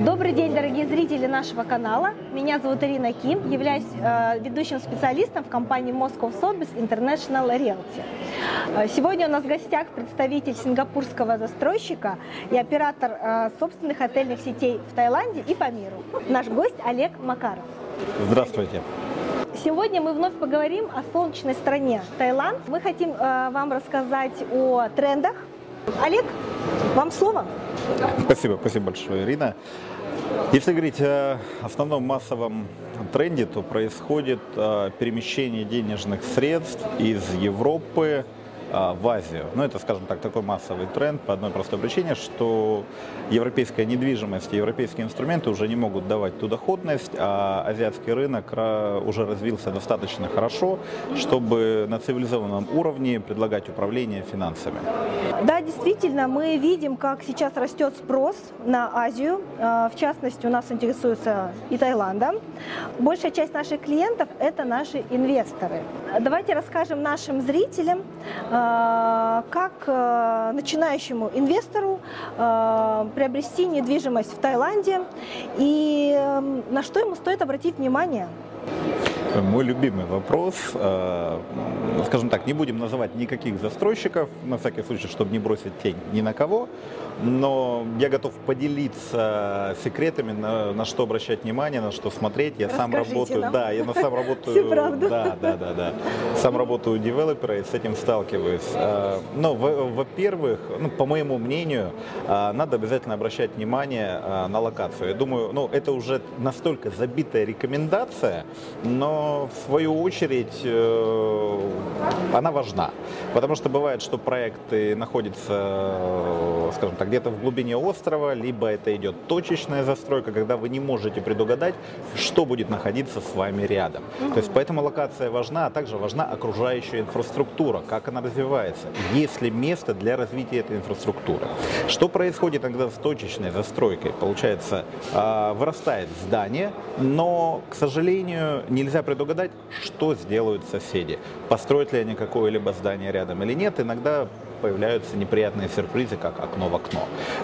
Добрый день, дорогие зрители нашего канала. Меня зовут Ирина Ким, являюсь э, ведущим специалистом в компании Moscow Sotheby's International Realty. Э, Сегодня у нас в гостях представитель сингапурского застройщика и оператор э, собственных отельных сетей в Таиланде и по миру. Наш гость Олег Макаров. Здравствуйте. Сегодня мы вновь поговорим о солнечной стране Таиланд. Мы хотим э, вам рассказать о трендах. Олег, вам слово. Спасибо, спасибо большое, Ирина. Если говорить о основном массовом тренде, то происходит э, перемещение денежных средств из Европы в Азию. Ну, это, скажем так, такой массовый тренд по одной простой причине, что европейская недвижимость европейские инструменты уже не могут давать ту доходность, а азиатский рынок уже развился достаточно хорошо, чтобы на цивилизованном уровне предлагать управление финансами. Да, действительно, мы видим, как сейчас растет спрос на Азию. Э, В частности, у нас интересуется и Таиландом. Большая часть наших клиентов – это наши инвесторы. Давайте расскажем нашим зрителям, э, как э, начинающему инвестору э, приобрести недвижимость в Таиланде и э, на что ему стоит обратить внимание. Мой любимый вопрос, э, скажем так, не будем называть никаких застройщиков, на всякий случай, чтобы не бросить тень ни на кого, но я готов поделиться секретами, на, на что обращать внимание, на что смотреть. Я сам Расскажите работаю, нам. да, я на сам работаю, да, да, да, да, сам работаю девелопера и с этим сталкиваюсь. Э, Но, во- во-первых, ну, по моему мнению, э, надо обязательно обращать внимание на локацию. Я думаю, ну, это уже настолько забитая рекомендация, но в свою очередь э, она важна. Потому что бывает, что проекты находятся, э, скажем так, где-то в глубине острова, либо это идет точечная застройка, когда вы не можете предугадать, что будет находиться с вами рядом. То есть поэтому локация важна, а также важна окружающая инфраструктура, как она развивается, есть ли место для развития этой инфраструктуры. Что происходит иногда с точечной застройкой? Получается, а, вырастает здание, но, к сожалению, нельзя предугадать, что сделают соседи. Построят ли они какое-либо здание рядом или нет. Иногда появляются неприятные сюрпризы, как окно в окно.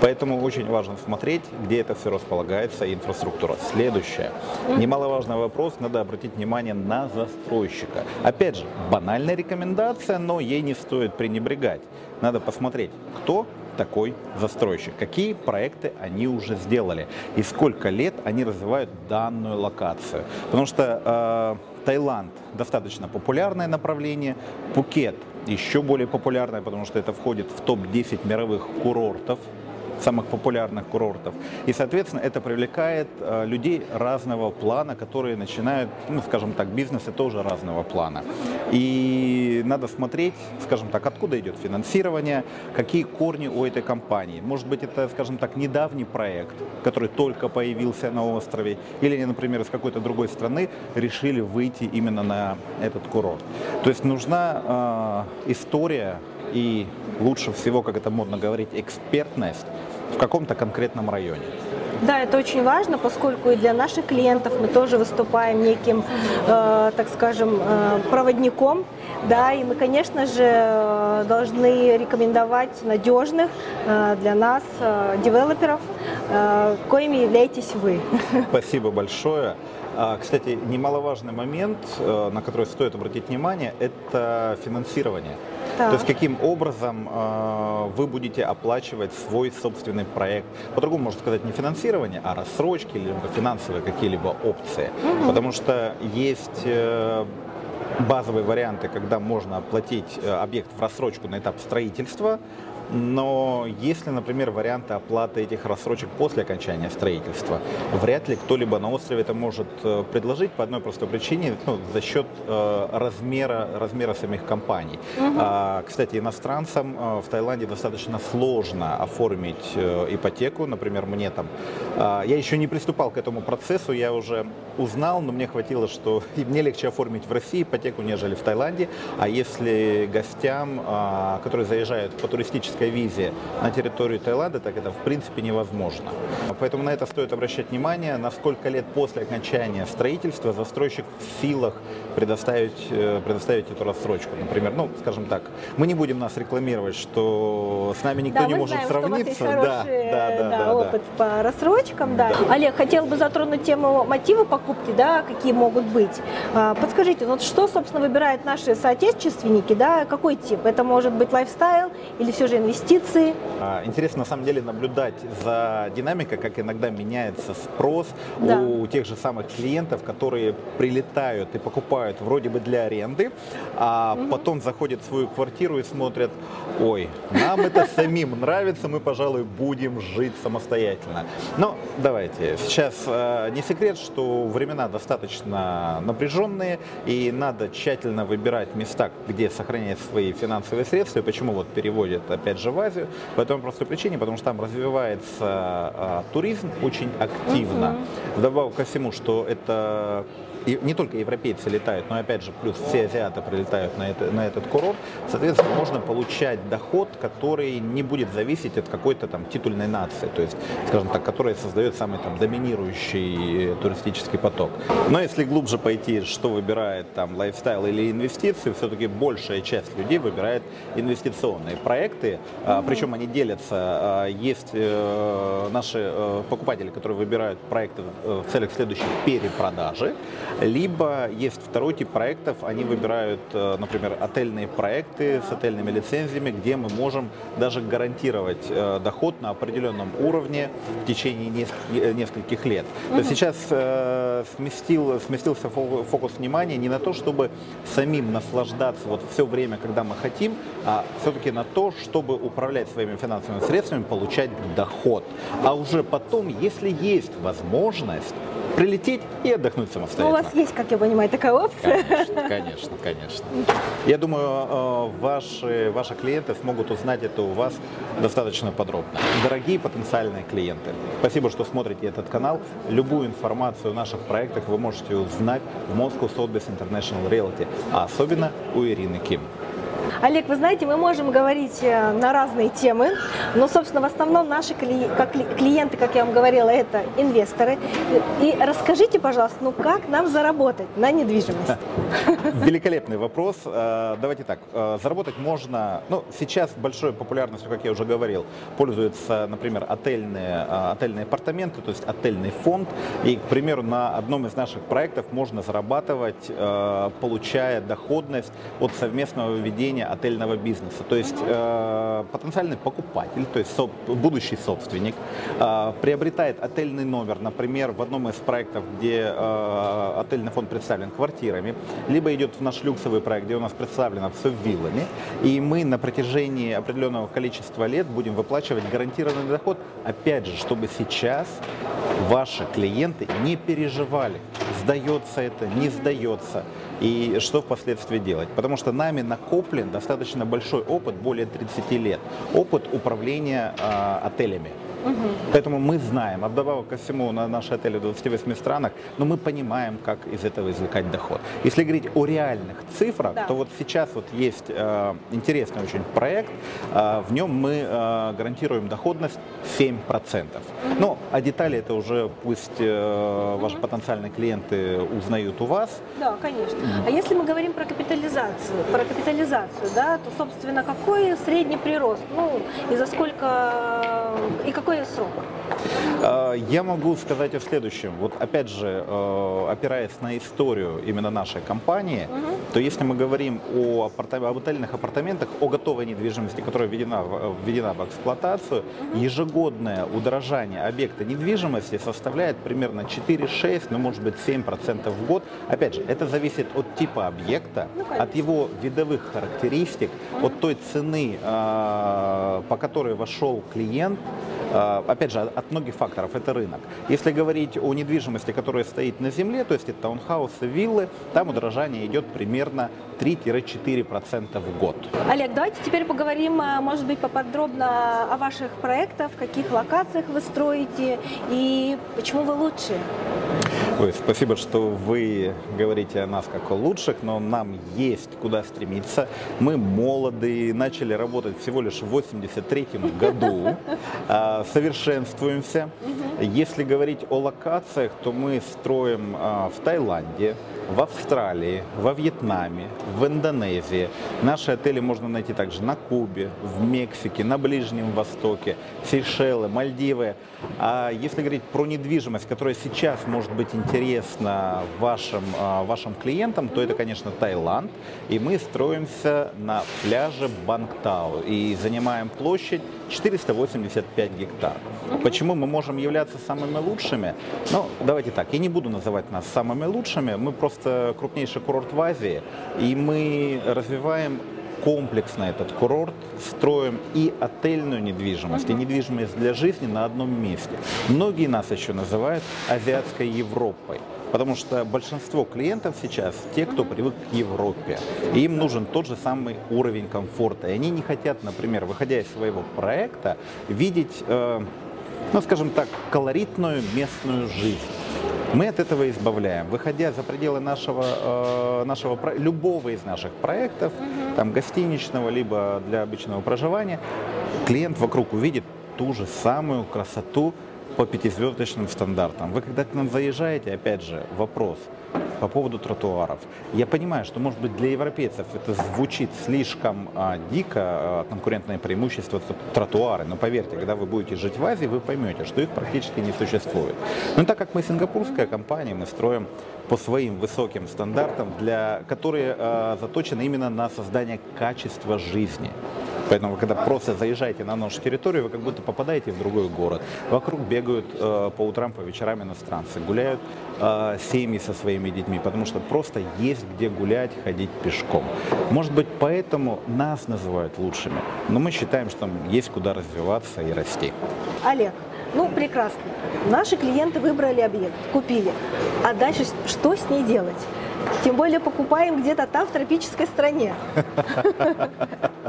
Поэтому очень важно смотреть, где это все располагается, инфраструктура. Следующее. Немаловажный вопрос, надо обратить внимание на застройщика. Опять же, банальная рекомендация, но ей не стоит пренебрегать. Надо посмотреть, кто такой застройщик, какие проекты они уже сделали и сколько лет они развивают данную локацию. Потому что э, Таиланд достаточно популярное направление, Пукет еще более популярное, потому что это входит в топ-10 мировых курортов самых популярных курортов. И, соответственно, это привлекает э, людей разного плана, которые начинают, ну, скажем так, бизнесы тоже разного плана. И надо смотреть, скажем так, откуда идет финансирование, какие корни у этой компании. Может быть, это, скажем так, недавний проект, который только появился на острове, или, например, из какой-то другой страны решили выйти именно на этот курорт. То есть нужна э, история и лучше всего, как это модно говорить, экспертность в каком-то конкретном районе. Да, это очень важно, поскольку и для наших клиентов мы тоже выступаем неким, э, так скажем, э, проводником, да, и мы, конечно же, э, должны рекомендовать надежных э, для нас э, девелоперов, э, коими являетесь вы. Спасибо большое. А, Кстати, немаловажный момент, э, на который стоит обратить внимание, это финансирование. Так. То есть каким образом э, вы будете оплачивать свой собственный проект. По-другому можно сказать не финансирование, а рассрочки, либо финансовые какие-либо опции. Потому что есть э, базовые варианты, когда можно оплатить объект в рассрочку на этап строительства, но если, например, варианты оплаты этих рассрочек после окончания строительства, вряд ли кто-либо на острове это может э, предложить по одной простой причине, ну, за счет э, размера, размера самих компаний. А, кстати, иностранцам э, в Таиланде достаточно сложно оформить э, ипотеку, например, мне там. а, я еще не приступал к этому процессу, я уже узнал, но мне хватило, что и мне легче оформить в России ипотеку, нежели в Таиланде. А если гостям, а, которые заезжают по туристической визе на территорию Таиланда, так это в принципе невозможно. Поэтому на это стоит обращать внимание, на сколько лет после окончания строительства застройщик в силах предоставить, э, предоставить эту рассрочку. Например, ну, скажем так, мы не будем нас рекламировать, что с нами никто да, не может знаем, сравниться. Что у вас есть хороший, да, да, да, да, опыт да. по рассрочкам. Да. Да. Олег, хотел бы затронуть тему мотивы покупки, да, какие могут быть. А, Подскажите, вот что, собственно, выбирают наши соотечественники, да, какой тип? Это может быть лайфстайл или все же инвестиции? А, Интересно на самом деле наблюдать за динамикой, как иногда меняется спрос Да. у тех же самых клиентов, которые прилетают и покупают вроде бы для аренды, а потом заходят в свою квартиру и смотрят, ой, нам это самим нравится, мы, пожалуй, будем жить самостоятельно. Но давайте, сейчас э, не секрет, что времена достаточно напряженные, и надо тщательно выбирать места, где сохранять свои финансовые средства. И почему вот переводят, опять же, в Азию? По той простой причине, потому что там развивается э, туризм очень активно. Вдобавок ко всему, что это и не только европейцы летают, но опять же, плюс все азиаты прилетают на, это, на этот курорт, соответственно, можно получать доход, который не будет зависеть от какой-то там титульной нации, то есть, скажем так, которая создает самый там доминирующий э, туристический поток. Но если глубже пойти, что выбирает там лайфстайл или инвестиции, все-таки большая часть людей выбирает инвестиционные проекты, а, причем они делятся. А, Есть э, наши э, покупатели, которые выбирают проекты в целях следующей перепродажи, либо есть второй тип проектов, они выбирают, э, например, отельные проекты с отельными лицензиями, где мы можем даже гарантировать э, доход на определенном уровне в течение э, нескольких лет. То есть сейчас сместил, сместился фо- фокус внимания не на то, чтобы самим наслаждаться вот все время, когда мы хотим, а все-таки на то, чтобы управлять своими финансовыми средствами, получать доход. А уже потом, если есть возможность, прилететь и отдохнуть Ну, у самостоятельно. вас есть, как я понимаю, такая опция. Конечно, конечно, конечно. Я думаю, э, ваши, ваши клиенты смогут узнать это у вас достаточно подробно. Дорогие потенциальные клиенты, спасибо, что смотрите этот канал. Любую информацию о наших проектах вы можете узнать в Moscow Sotheby's International Realty, а особенно у Ирины Ким. Олег, вы знаете, мы можем говорить э, на разные темы, но, собственно, в основном наши клиенты, как я вам говорила, это инвесторы. И расскажите, пожалуйста, ну как нам заработать на недвижимость? Великолепный вопрос. Э, Давайте так, э, заработать можно, ну, сейчас большой популярностью, как я уже говорил, пользуются, например, отельные, э, отельные апартаменты, то есть отельный фонд. И, к примеру, на одном из наших проектов можно зарабатывать, получая доходность от совместного ведения отельного бизнеса. То есть потенциальный покупатель, то есть будущий собственник, приобретает отельный номер, например, в одном из проектов, где отельный фонд представлен квартирами, либо идет в наш люксовый проект, где у нас представлено все виллами, и мы на протяжении определенного количества лет будем выплачивать гарантированный доход, опять же, чтобы сейчас ваши клиенты не переживали, сдается это, не сдается, и что впоследствии делать. Потому что нами накоплен достаточно большой опыт, более 30 лет, опыт управления э, отелями. Поэтому мы знаем, а вдобавок ко всему на наши отели в 28 странах, но мы понимаем, как из этого извлекать доход. Если говорить о реальных цифрах, Да. то вот сейчас вот есть э, интересный очень проект, э, в нем мы э, гарантируем доходность 7%. Ну, а детали это уже пусть э, ваши потенциальные клиенты узнают у вас. Да, конечно. А если мы говорим про капитализацию, про капитализацию, да, то, собственно, какой средний прирост? Ну, и за сколько, и какой срок? Э, Я могу сказать о следующем. Вот опять же, э, опираясь на историю именно нашей компании, то если мы говорим о апарта- об отельных апартаментах, о готовой недвижимости, которая введена введена в эксплуатацию, ежегодное удорожание объекта недвижимости составляет примерно 4-6, ну может быть 7% в год. Опять же, это зависит от типа объекта, Ну, конечно. от его видовых характеристик, от той цены, э, по которой вошел клиент, Опять же, от многих факторов это рынок. Если говорить о недвижимости, которая стоит на земле, то есть это таунхаусы, виллы, там удорожание идет примерно 3-4% в год. Олег, давайте теперь поговорим, а, может быть, поподробно о ваших проектах, в каких локациях вы строите и почему вы лучшие. Ой, спасибо, что вы говорите о нас как о лучших, но нам есть куда стремиться. Мы молоды, начали работать всего лишь в 83 году, а, совершенствуемся. Если говорить о локациях, то мы строим а, в Таиланде, в Австралии, во Вьетнаме, в Индонезии. Наши отели можно найти также на Кубе, в Мексике, на Ближнем Востоке, Сейшелы, Мальдивы. А если говорить про недвижимость, которая сейчас может быть интересна вашим, а, вашим клиентам, то это, конечно, Таиланд. И мы строимся на пляже Бангтау и занимаем площадь 485 гектар. Почему мы можем являться самыми лучшими? Ну, давайте так, я не буду называть нас самыми лучшими, мы просто крупнейший курорт в Азии, и мы развиваем комплексно этот курорт, строим и отельную недвижимость, и недвижимость для жизни на одном месте. Многие нас еще называют азиатской Европой. Потому что большинство клиентов сейчас те, кто привык к Европе. И им нужен тот же самый уровень комфорта. И они не хотят, например, выходя из своего проекта, видеть, э, ну, скажем так, колоритную местную жизнь. Мы от этого избавляем. Выходя за пределы нашего, э, нашего любого из наших проектов, угу. там гостиничного, либо для обычного проживания, клиент вокруг увидит ту же самую красоту, по пятизвездочным стандартам. Вы когда к нам заезжаете, опять же, вопрос по поводу тротуаров. Я понимаю, что, может быть, для европейцев это звучит слишком а, дико, а, конкурентное преимущество тротуары, но поверьте, когда вы будете жить в Азии, вы поймете, что их практически не существует. Но так как мы сингапурская компания, мы строим по своим высоким стандартам, для, которые а, заточены именно на создание качества жизни. Поэтому, когда просто заезжаете на нашу территорию, вы как будто попадаете в другой город. Вокруг бегают э, по утрам, по вечерам иностранцы, гуляют э, семьи со своими детьми, потому что просто есть где гулять, ходить пешком. Может быть, поэтому нас называют лучшими, но мы считаем, что там есть куда развиваться и расти. Олег, ну, прекрасно. Наши клиенты выбрали объект, купили. А дальше что с ней делать? Тем более покупаем где-то там, в тропической стране.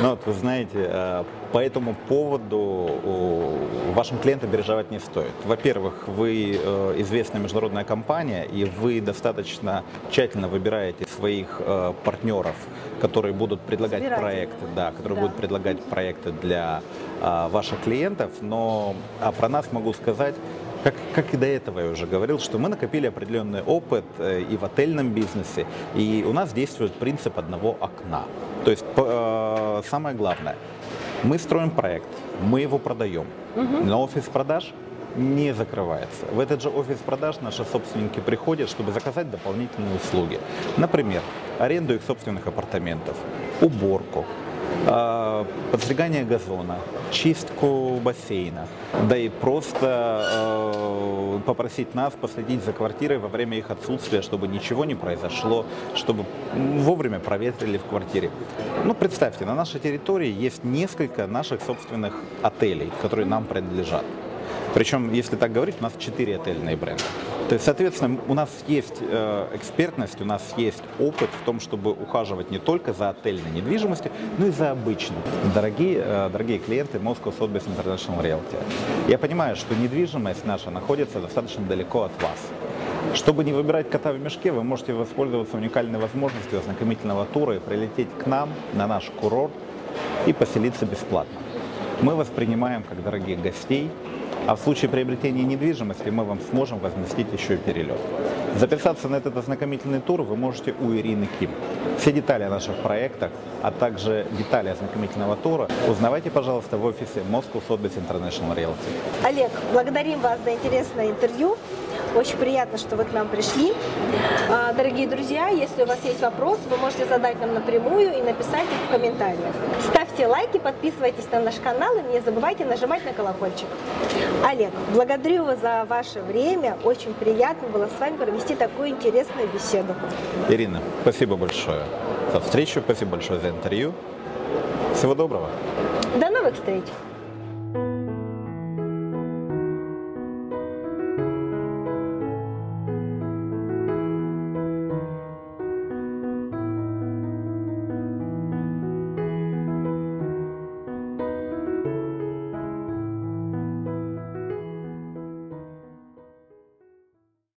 Ну, вот вы знаете, э, по этому поводу вашим клиентам переживать не стоит. Во-первых, вы э, известная международная компания, и вы достаточно тщательно выбираете своих э, партнеров, которые будут предлагать проекты, да, которые да. будут предлагать проекты для ваших клиентов. Но а про нас могу сказать, как, как и до этого я уже говорил, что мы накопили определенный опыт и в отельном бизнесе, и у нас действует принцип одного окна. То есть самое главное, мы строим проект, мы его продаем, угу. но офис продаж не закрывается. В этот же офис продаж наши собственники приходят, чтобы заказать дополнительные услуги. Например, аренду их собственных апартаментов, уборку, подстригание газона, чистку бассейна, да и просто э, попросить нас последить за квартирой во время их отсутствия, чтобы ничего не произошло, чтобы вовремя проветрили в квартире. Ну, представьте, на нашей территории есть несколько наших собственных отелей, которые нам принадлежат. Причем, если так говорить, у нас четыре отельные бренда. То есть, соответственно, у нас есть э, экспертность, у нас есть опыт в том, чтобы ухаживать не только за отельной недвижимостью, но и за обычной. Дорогие, э, дорогие клиенты Moscow Sotheby's International Realty, я понимаю, что недвижимость наша находится достаточно далеко от вас. Чтобы не выбирать кота в мешке, вы можете воспользоваться уникальной возможностью ознакомительного тура и прилететь к нам на наш курорт и поселиться бесплатно. Мы воспринимаем как дорогих гостей, а в случае приобретения недвижимости мы вам сможем возместить еще и перелет. Записаться на этот ознакомительный тур вы можете у Ирины Ким. Все детали о наших проектах, а также детали ознакомительного тура узнавайте, пожалуйста, в офисе Moscow Sotheby's International Realty. Олег, благодарим вас за интересное интервью. Очень приятно, что вы к нам пришли. А, дорогие друзья, если у вас есть вопрос, вы можете задать нам напрямую и написать их в комментариях. Ставьте лайки, подписывайтесь на наш канал и не забывайте нажимать на колокольчик. Олег, благодарю вас за ваше время. Очень приятно было с вами провести такую интересную беседу. Ирина, спасибо большое за встречу, спасибо большое за интервью. Всего доброго. До новых встреч.